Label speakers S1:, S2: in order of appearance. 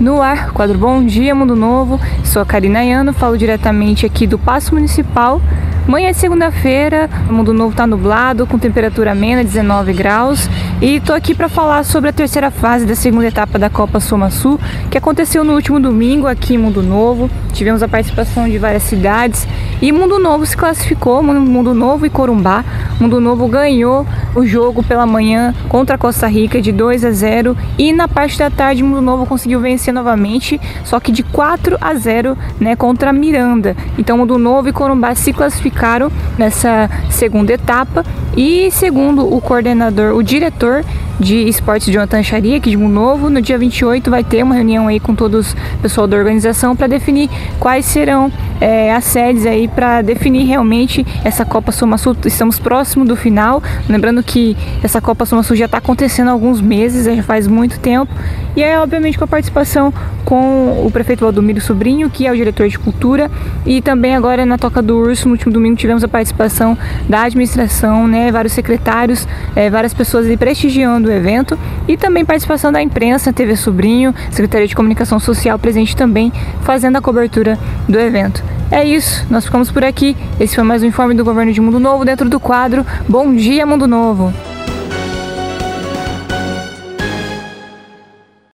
S1: No ar, quadro Bom Dia Mundo Novo. Sou a Karina Ayano, falo diretamente aqui do Paço Municipal. Manhã de segunda-feira, o Mundo Novo está nublado, com temperatura amena, 19 graus. E estou aqui para falar sobre a terceira fase da segunda etapa da Copa Soma Sul, que aconteceu no último domingo aqui em Mundo Novo. Tivemos a participação de várias cidades e Mundo Novo se classificou, Mundo Novo e Corumbá. Mundo Novo ganhou o jogo pela manhã contra a Costa Rica de 2 a 0 e na parte da tarde Mundo Novo conseguiu vencer novamente, só que de 4 a 0, né, contra a Miranda. Então Mundo Novo e Corumbá se classificaram nessa segunda etapa e segundo o coordenador, o diretor de esportes de Otancharia, aqui de Mundo Novo, no dia 28 vai ter uma reunião aí com todos o pessoal da organização para definir quais serão é, as sedes aí para definir realmente essa Copa Soma Sul. Estamos próximo do final, lembrando que essa Copa Soma Sul já está acontecendo há alguns meses, já faz muito tempo, e é obviamente com a participação com o prefeito Valdomiro Sobrinho, que é o diretor de cultura, e também agora na Toca do Urso, no último domingo tivemos a participação da administração, né, vários secretários, é, várias pessoas prestigiando o evento e também participação da imprensa, TV Sobrinho, Secretaria de Comunicação Social presente também fazendo a cobertura do evento. É isso, nós ficamos por aqui. Esse foi mais um informe do Governo de Mundo Novo dentro do quadro Bom Dia Mundo Novo.